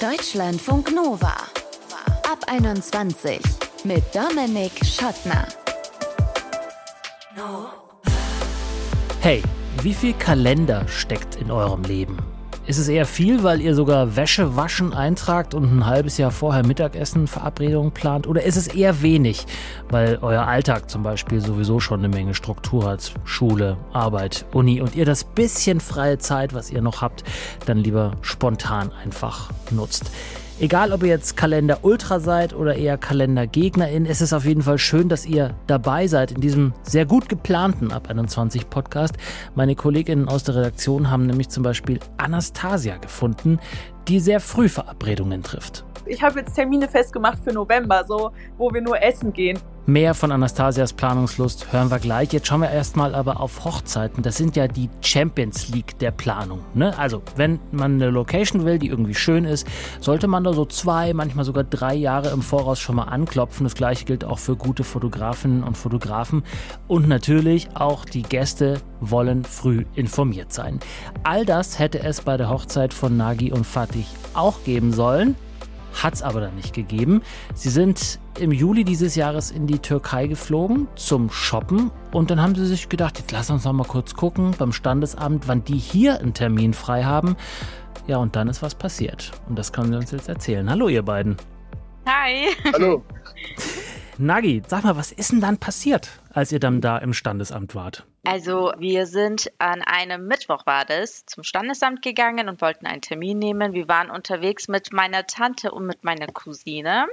Deutschlandfunk Nova. Ab 21 mit Dominik Schottner. Hey, wie viel Kalender steckt in eurem Leben? Ist es eher viel, weil ihr sogar Wäsche waschen eintragt und ein halbes Jahr vorher Mittagessen Verabredungen plant? Oder ist es eher wenig, weil euer Alltag zum Beispiel sowieso schon eine Menge Struktur hat? Schule, Arbeit, Uni und ihr das bisschen freie Zeit, was ihr noch habt, dann lieber spontan einfach nutzt. Egal, ob ihr jetzt Kalender Ultra seid oder eher Kalender Gegnerin, ist es auf jeden Fall schön, dass ihr dabei seid in diesem sehr gut geplanten Ab 21 Podcast. Meine Kolleginnen aus der Redaktion haben nämlich zum Beispiel Anastasia gefunden, die sehr früh Verabredungen trifft. Ich habe jetzt Termine festgemacht für November, so wo wir nur essen gehen. Mehr von Anastasias Planungslust hören wir gleich. Jetzt schauen wir erstmal aber auf Hochzeiten. Das sind ja die Champions League der Planung. Ne? Also, wenn man eine Location will, die irgendwie schön ist, sollte man da so zwei, manchmal sogar drei Jahre im Voraus schon mal anklopfen. Das gleiche gilt auch für gute Fotografinnen und Fotografen. Und natürlich auch die Gäste wollen früh informiert sein. All das hätte es bei der Hochzeit von Nagi und Fatih auch geben sollen hat es aber dann nicht gegeben. Sie sind im Juli dieses Jahres in die Türkei geflogen zum Shoppen und dann haben sie sich gedacht, jetzt lass uns noch mal kurz gucken beim Standesamt, wann die hier einen Termin frei haben. Ja, und dann ist was passiert und das können Sie uns jetzt erzählen. Hallo ihr beiden. Hi. Hallo. Nagi, sag mal, was ist denn dann passiert, als ihr dann da im Standesamt wart? Also wir sind an einem Mittwoch war das zum Standesamt gegangen und wollten einen Termin nehmen. Wir waren unterwegs mit meiner Tante und mit meiner Cousine.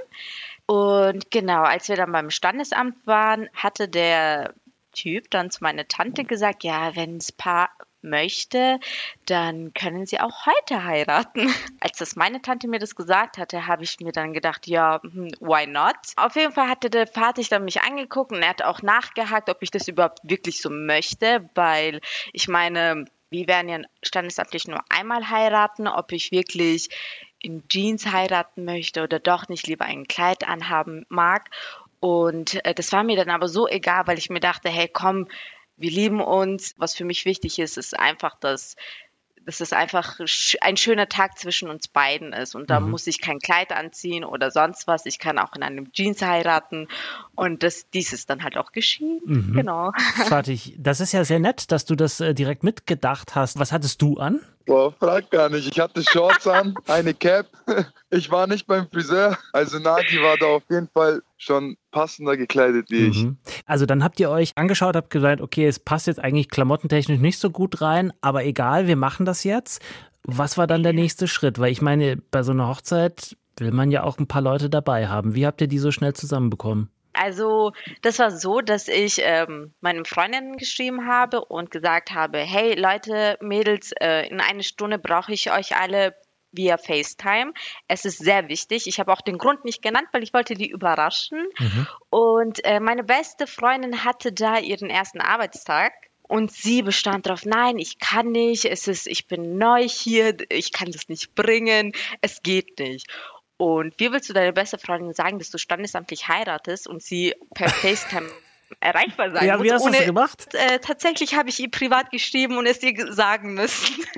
Und genau, als wir dann beim Standesamt waren, hatte der Typ dann zu meiner Tante gesagt, ja, wenn das Paar möchte, dann können sie auch heute heiraten. Als das meine Tante mir das gesagt hatte, habe ich mir dann gedacht, ja, hm, why not? Auf jeden Fall hatte der Vater dann mich angeguckt und er hat auch nachgehakt, ob ich das überhaupt wirklich so möchte, weil ich meine, wir werden ja standesamtlich nur einmal heiraten, ob ich wirklich in Jeans heiraten möchte oder doch nicht lieber ein Kleid anhaben mag. Und äh, das war mir dann aber so egal, weil ich mir dachte, hey, komm, wir lieben uns. Was für mich wichtig ist, ist einfach, dass dass es einfach ein schöner Tag zwischen uns beiden ist. Und da mhm. muss ich kein Kleid anziehen oder sonst was. Ich kann auch in einem Jeans heiraten. Und das, dies ist dann halt auch geschehen. Mhm. Genau. Fertig. Das ist ja sehr nett, dass du das äh, direkt mitgedacht hast. Was hattest du an? Boah, frag gar nicht. Ich hatte Shorts an, eine Cap. Ich war nicht beim Friseur. Also Nagi war da auf jeden Fall schon passender gekleidet wie ich. Mhm. Also dann habt ihr euch angeschaut, habt gesagt, okay, es passt jetzt eigentlich klamottentechnisch nicht so gut rein, aber egal, wir machen das jetzt. Was war dann der nächste Schritt? Weil ich meine, bei so einer Hochzeit will man ja auch ein paar Leute dabei haben. Wie habt ihr die so schnell zusammenbekommen? Also das war so, dass ich ähm, meinen Freundinnen geschrieben habe und gesagt habe, hey Leute, Mädels, äh, in einer Stunde brauche ich euch alle via FaceTime. Es ist sehr wichtig. Ich habe auch den Grund nicht genannt, weil ich wollte die überraschen. Mhm. Und äh, meine beste Freundin hatte da ihren ersten Arbeitstag. Und sie bestand darauf, nein, ich kann nicht, es ist, ich bin neu hier, ich kann das nicht bringen, es geht nicht. Und wie willst du deiner beste Freundin sagen, dass du standesamtlich heiratest und sie per FaceTime erreichbar sein ja, muss? Wie hast du das gemacht? Äh, tatsächlich habe ich ihr privat geschrieben und es ihr sagen müssen.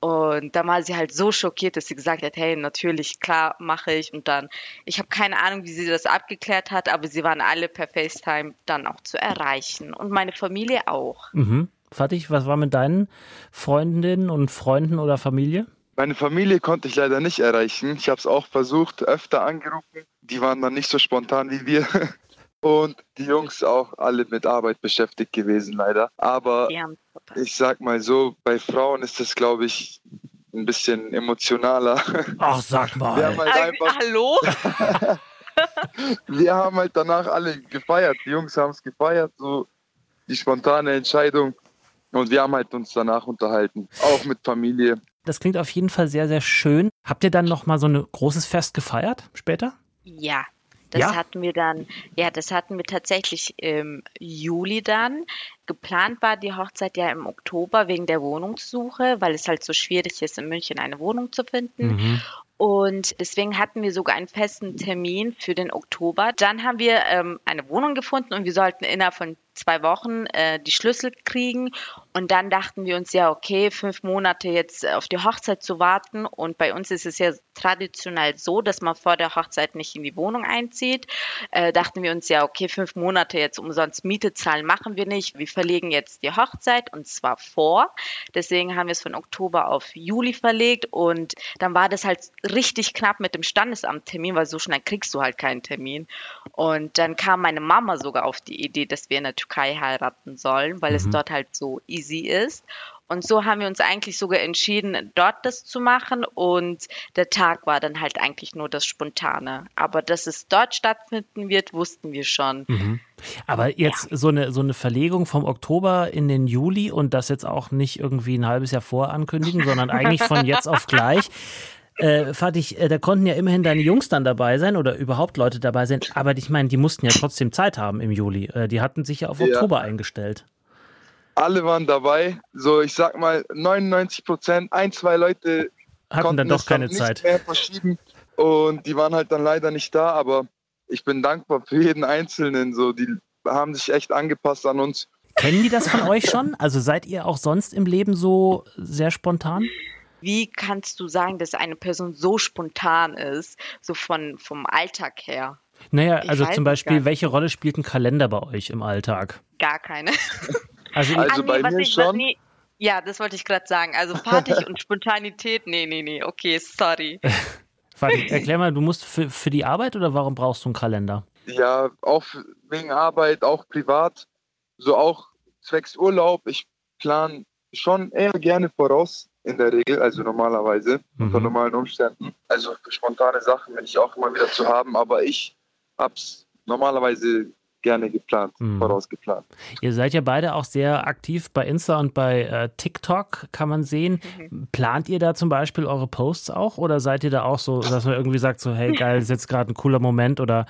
Und da war sie halt so schockiert, dass sie gesagt hat, hey, natürlich, klar, mache ich. Und dann, ich habe keine Ahnung, wie sie das abgeklärt hat, aber sie waren alle per FaceTime dann auch zu erreichen. Und meine Familie auch. Mhm. Fatih, was war mit deinen Freundinnen und Freunden oder Familie? Meine Familie konnte ich leider nicht erreichen. Ich habe es auch versucht, öfter angerufen. Die waren dann nicht so spontan wie wir. Und die Jungs auch alle mit Arbeit beschäftigt gewesen, leider. Aber ich sag mal so, bei Frauen ist das, glaube ich, ein bisschen emotionaler. Ach, sag mal. Wir haben halt einfach, Hallo? wir haben halt danach alle gefeiert. Die Jungs haben es gefeiert, so die spontane Entscheidung. Und wir haben halt uns danach unterhalten, auch mit Familie. Das klingt auf jeden Fall sehr, sehr schön. Habt ihr dann noch mal so ein großes Fest gefeiert später? Ja, das ja? hatten wir dann, ja, das hatten wir tatsächlich im Juli dann. Geplant war die Hochzeit ja im Oktober wegen der Wohnungssuche, weil es halt so schwierig ist, in München eine Wohnung zu finden. Mhm. Und deswegen hatten wir sogar einen festen Termin für den Oktober. Dann haben wir ähm, eine Wohnung gefunden und wir sollten innerhalb von zwei Wochen äh, die Schlüssel kriegen. Und dann dachten wir uns ja, okay, fünf Monate jetzt auf die Hochzeit zu warten. Und bei uns ist es ja traditionell so, dass man vor der Hochzeit nicht in die Wohnung einzieht. Äh, dachten wir uns ja, okay, fünf Monate jetzt umsonst Miete zahlen machen wir nicht. Wir verlegen jetzt die Hochzeit und zwar vor. Deswegen haben wir es von Oktober auf Juli verlegt. Und dann war das halt richtig knapp mit dem Standesamttermin, weil so schnell kriegst du halt keinen Termin. Und dann kam meine Mama sogar auf die Idee, dass wir in der Türkei heiraten sollen, weil mhm. es dort halt so easy sie ist. Und so haben wir uns eigentlich sogar entschieden, dort das zu machen. Und der Tag war dann halt eigentlich nur das Spontane. Aber dass es dort stattfinden wird, wussten wir schon. Mhm. Aber jetzt ja. so, eine, so eine Verlegung vom Oktober in den Juli und das jetzt auch nicht irgendwie ein halbes Jahr vorankündigen, sondern eigentlich von jetzt auf gleich. Äh, Fatih, äh, da konnten ja immerhin deine Jungs dann dabei sein oder überhaupt Leute dabei sein. Aber ich meine, die mussten ja trotzdem Zeit haben im Juli. Äh, die hatten sich ja auf ja. Oktober eingestellt alle waren dabei. So, ich sag mal 99 Prozent. Ein, zwei Leute hatten dann doch keine Zeit. Mehr verschieben und die waren halt dann leider nicht da. Aber ich bin dankbar für jeden Einzelnen. So, die haben sich echt angepasst an uns. Kennen die das von euch schon? Also seid ihr auch sonst im Leben so sehr spontan? Wie kannst du sagen, dass eine Person so spontan ist, so von, vom Alltag her? Naja, ich also zum Beispiel, welche Rolle spielt ein Kalender bei euch im Alltag? Gar keine. Also, also nee, bei mir ich, schon. Nee, ja, das wollte ich gerade sagen. Also Party und Spontanität, nee, nee, nee, okay, sorry. Fatih, erklär mal, du musst für, für die Arbeit oder warum brauchst du einen Kalender? Ja, auch wegen Arbeit, auch privat, so auch zwecks Urlaub. Ich plane schon eher gerne voraus in der Regel, also normalerweise, mhm. unter normalen Umständen. Also für spontane Sachen bin ich auch immer wieder zu haben, aber ich hab's normalerweise gerne geplant, mhm. vorausgeplant. Ihr seid ja beide auch sehr aktiv bei Insta und bei äh, TikTok, kann man sehen. Mhm. Plant ihr da zum Beispiel eure Posts auch oder seid ihr da auch so, dass man irgendwie sagt, so, hey geil, das ist jetzt gerade ein cooler Moment oder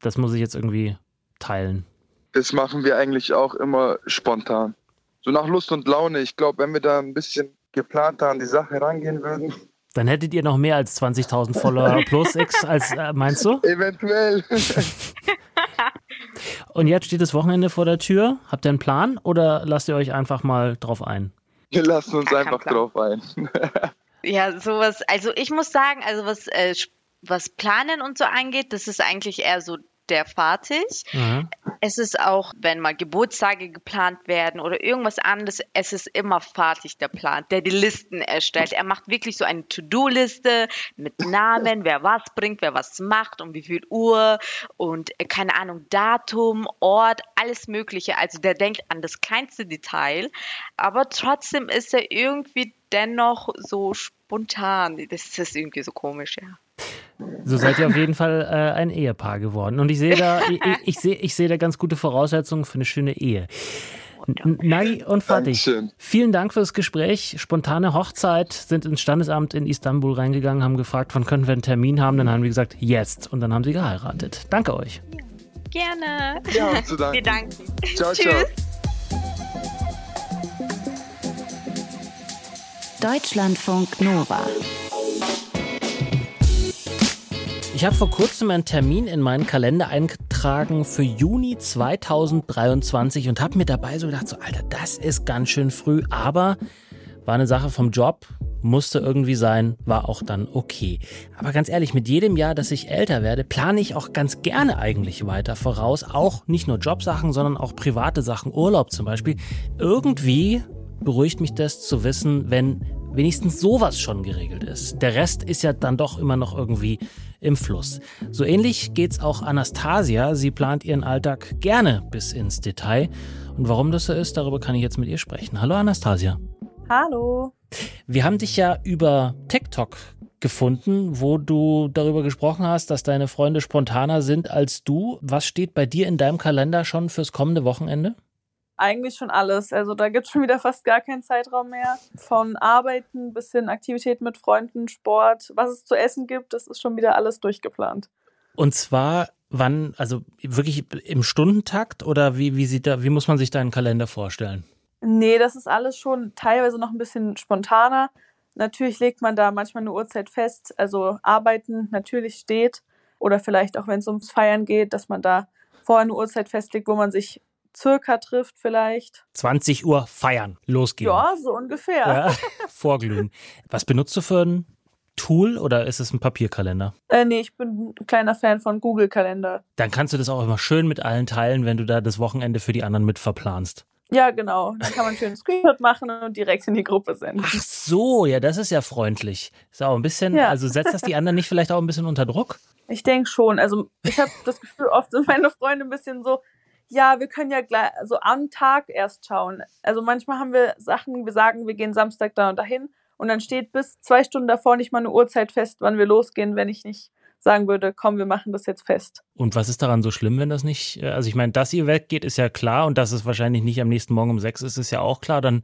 das muss ich jetzt irgendwie teilen? Das machen wir eigentlich auch immer spontan. So nach Lust und Laune. Ich glaube, wenn wir da ein bisschen geplanter an die Sache rangehen würden, dann hättet ihr noch mehr als 20.000 Follower plus X, als äh, meinst du? Eventuell. Und jetzt steht das Wochenende vor der Tür. Habt ihr einen Plan oder lasst ihr euch einfach mal drauf ein? Wir lassen uns einfach drauf ein. ja, sowas. Also ich muss sagen, also was, äh, was Planen und so angeht, das ist eigentlich eher so der fertig. Mhm. Es ist auch, wenn mal Geburtstage geplant werden oder irgendwas anderes, es ist immer fertig der Plan, der die Listen erstellt. Er macht wirklich so eine To-Do-Liste mit Namen, wer was bringt, wer was macht, um wie viel Uhr und äh, keine Ahnung, Datum, Ort, alles Mögliche. Also der denkt an das kleinste Detail, aber trotzdem ist er irgendwie dennoch so spontan. Das ist irgendwie so komisch, ja. So seid ihr auf jeden Fall äh, ein Ehepaar geworden. Und ich sehe da, ich, ich sehe, ich sehe da ganz gute Voraussetzungen für eine schöne Ehe. Nagi und Fatih, vielen Dank für das Gespräch. Spontane Hochzeit, sind ins Standesamt in Istanbul reingegangen, haben gefragt, wann können wir einen Termin haben. Dann haben wir gesagt, jetzt. Und dann haben sie geheiratet. Danke euch. Gerne. Ja, zu danken. Wir danken. Ciao, Tschüss. ciao. Deutschlandfunk Nova. Ich habe vor kurzem einen Termin in meinen Kalender eingetragen für Juni 2023 und habe mir dabei so gedacht, so Alter, das ist ganz schön früh, aber war eine Sache vom Job, musste irgendwie sein, war auch dann okay. Aber ganz ehrlich, mit jedem Jahr, dass ich älter werde, plane ich auch ganz gerne eigentlich weiter voraus. Auch nicht nur Jobsachen, sondern auch private Sachen, Urlaub zum Beispiel. Irgendwie beruhigt mich das zu wissen, wenn wenigstens sowas schon geregelt ist. Der Rest ist ja dann doch immer noch irgendwie im Fluss. So ähnlich geht's auch Anastasia. Sie plant ihren Alltag gerne bis ins Detail. Und warum das so ist, darüber kann ich jetzt mit ihr sprechen. Hallo Anastasia. Hallo. Wir haben dich ja über TikTok gefunden, wo du darüber gesprochen hast, dass deine Freunde spontaner sind als du. Was steht bei dir in deinem Kalender schon fürs kommende Wochenende? Eigentlich schon alles. Also da gibt es schon wieder fast gar keinen Zeitraum mehr. Von Arbeiten bis hin Aktivitäten mit Freunden, Sport, was es zu essen gibt, das ist schon wieder alles durchgeplant. Und zwar wann, also wirklich im Stundentakt oder wie, wie sieht da, wie muss man sich deinen Kalender vorstellen? Nee, das ist alles schon teilweise noch ein bisschen spontaner. Natürlich legt man da manchmal eine Uhrzeit fest. Also arbeiten natürlich steht. Oder vielleicht auch, wenn es ums Feiern geht, dass man da vorher eine Uhrzeit festlegt, wo man sich circa trifft vielleicht. 20 Uhr feiern, losgehen. Ja, so ungefähr. Ja, vorglühen. Was benutzt du für ein Tool oder ist es ein Papierkalender? Äh, nee, ich bin ein kleiner Fan von Google-Kalender. Dann kannst du das auch immer schön mit allen teilen, wenn du da das Wochenende für die anderen mit verplanst. Ja, genau. Dann kann man einen schönen Screenshot machen und direkt in die Gruppe senden. Ach so, ja, das ist ja freundlich. Ist auch ein bisschen, Ja. also setzt das die anderen nicht vielleicht auch ein bisschen unter Druck? Ich denke schon. Also ich habe das Gefühl, oft sind meine Freunde ein bisschen so, ja, wir können ja gleich, also am Tag erst schauen. Also manchmal haben wir Sachen, wir sagen, wir gehen Samstag da und dahin und dann steht bis zwei Stunden davor nicht mal eine Uhrzeit fest, wann wir losgehen, wenn ich nicht sagen würde, komm, wir machen das jetzt fest. Und was ist daran so schlimm, wenn das nicht, äh, also ich meine, dass ihr weggeht, ist ja klar und dass es wahrscheinlich nicht am nächsten Morgen um sechs ist, ist ja auch klar. Dann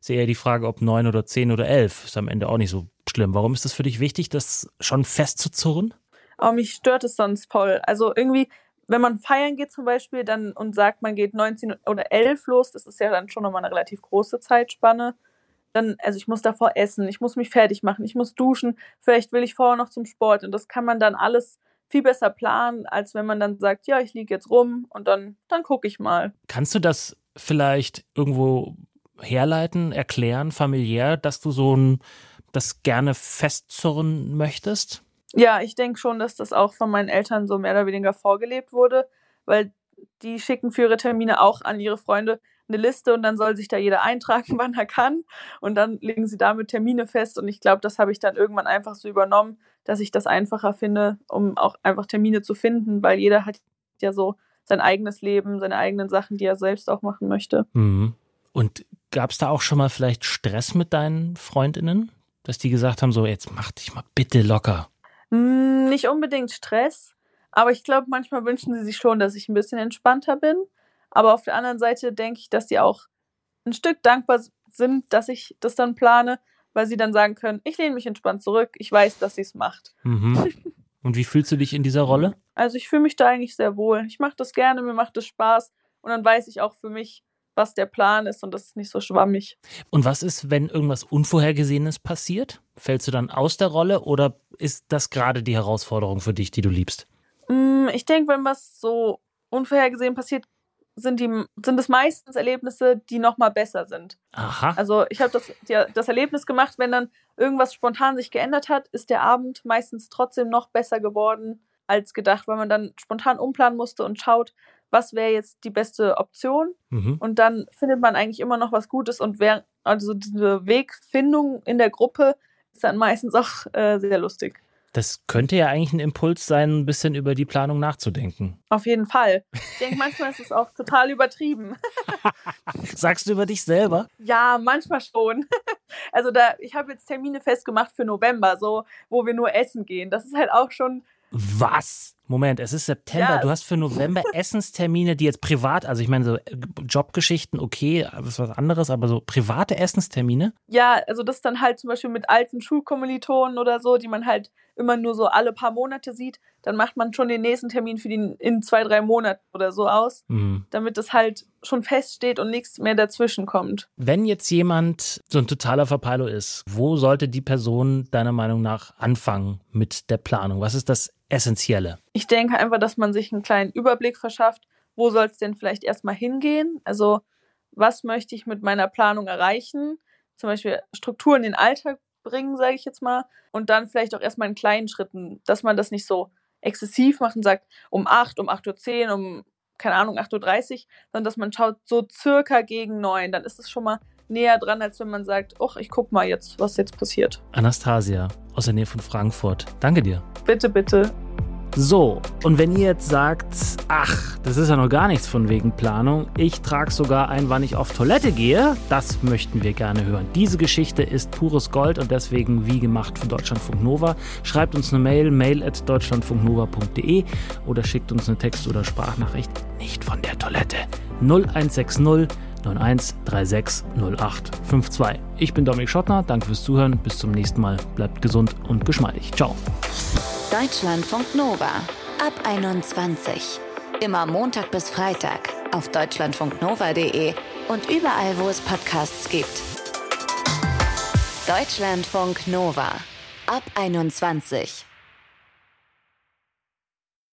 ist ja eher die Frage, ob neun oder zehn oder elf, ist am Ende auch nicht so schlimm. Warum ist das für dich wichtig, das schon festzuzurren? Aber mich stört es sonst voll. Also irgendwie, wenn man feiern geht zum Beispiel dann und sagt, man geht 19 oder 11 los, das ist ja dann schon nochmal eine relativ große Zeitspanne. Dann, also ich muss davor essen, ich muss mich fertig machen, ich muss duschen, vielleicht will ich vorher noch zum Sport und das kann man dann alles viel besser planen, als wenn man dann sagt, ja, ich liege jetzt rum und dann, dann gucke ich mal. Kannst du das vielleicht irgendwo herleiten, erklären, familiär, dass du so ein, das gerne festzurren möchtest? Ja, ich denke schon, dass das auch von meinen Eltern so mehr oder weniger vorgelebt wurde, weil die schicken für ihre Termine auch an ihre Freunde eine Liste und dann soll sich da jeder eintragen, wann er kann. Und dann legen sie damit Termine fest. Und ich glaube, das habe ich dann irgendwann einfach so übernommen, dass ich das einfacher finde, um auch einfach Termine zu finden, weil jeder hat ja so sein eigenes Leben, seine eigenen Sachen, die er selbst auch machen möchte. Mhm. Und gab es da auch schon mal vielleicht Stress mit deinen Freundinnen? Dass die gesagt haben, so, jetzt mach dich mal bitte locker. Hm, Nicht unbedingt Stress, aber ich glaube, manchmal wünschen sie sich schon, dass ich ein bisschen entspannter bin. Aber auf der anderen Seite denke ich, dass sie auch ein Stück dankbar sind, dass ich das dann plane, weil sie dann sagen können, ich lehne mich entspannt zurück, ich weiß, dass sie es macht. Mhm. Und wie fühlst du dich in dieser Rolle? Also ich fühle mich da eigentlich sehr wohl. Ich mache das gerne, mir macht es Spaß und dann weiß ich auch für mich, was der Plan ist und das ist nicht so schwammig. Und was ist, wenn irgendwas Unvorhergesehenes passiert? Fällst du dann aus der Rolle oder ist das gerade die Herausforderung für dich, die du liebst? Mm, Ich denke, wenn was so unvorhergesehen passiert, sind, die, sind es meistens Erlebnisse, die nochmal besser sind. Aha. Also ich habe das, das Erlebnis gemacht, wenn dann irgendwas spontan sich geändert hat, ist der Abend meistens trotzdem noch besser geworden als gedacht, weil man dann spontan umplanen musste und schaut, was wäre jetzt die beste Option. Mhm. Und dann findet man eigentlich immer noch was Gutes und wer, also diese Wegfindung in der Gruppe ist dann meistens auch äh, sehr lustig. Das könnte ja eigentlich ein Impuls sein, ein bisschen über die Planung nachzudenken. Auf jeden Fall. Ich denke, manchmal ist es auch total übertrieben. Sagst du über dich selber? Ja, manchmal schon. Also da, ich habe jetzt Termine festgemacht für November, so, wo wir nur essen gehen. Das ist halt auch schon, Was? Moment, es ist September. Ja. Du hast für November Essenstermine, die jetzt privat, also ich meine so äh, Jobgeschichten, okay, das ist was anderes, aber so private Essenstermine? ja, also das dann halt zum Beispiel mit alten Schulkommilitonen oder so, die man halt immer nur so alle paar Monate sieht, dann macht man schon den nächsten Termin für den in zwei, drei Monaten oder so aus, Hm. damit es halt schon feststeht und nichts mehr dazwischen kommt. Wenn jetzt jemand so ein totaler Verpeiler ist, wo sollte die Person deiner Meinung nach anfangen mit der Planung? Was ist das Essentielle? Ich denke einfach, dass man sich einen kleinen Überblick verschafft, wo soll es denn vielleicht erstmal hingehen? Also, was möchte ich mit meiner Planung erreichen? Zum Beispiel Struktur in den Alltag bringen, sage ich jetzt mal. Und dann vielleicht auch erstmal in kleinen Schritten, dass man das nicht so exzessiv macht und sagt, um 8, um 8.10 Uhr, um, keine Ahnung, 8.30 Uhr, sondern dass man schaut, so circa gegen 9. Dann ist es schon mal näher dran, als wenn man sagt, ach, ich guck mal jetzt, was jetzt passiert. Anastasia aus der Nähe von Frankfurt. Danke dir. Bitte, bitte. So, und wenn ihr jetzt sagt, ach, das ist ja noch gar nichts von wegen Planung, ich trage sogar ein, wann ich auf Toilette gehe, das möchten wir gerne hören. Diese Geschichte ist pures Gold und deswegen wie gemacht von Deutschlandfunk Nova. Schreibt uns eine Mail, mail at deutschlandfunknova.de oder schickt uns eine Text- oder Sprachnachricht, nicht von der Toilette. 0160 9136 0852. Ich bin Dominik Schottner, danke fürs Zuhören, bis zum nächsten Mal, bleibt gesund und geschmeidig. Ciao. Deutschlandfunk Nova ab 21. Immer Montag bis Freitag auf deutschlandfunknova.de und überall, wo es Podcasts gibt. Deutschlandfunk Nova ab 21.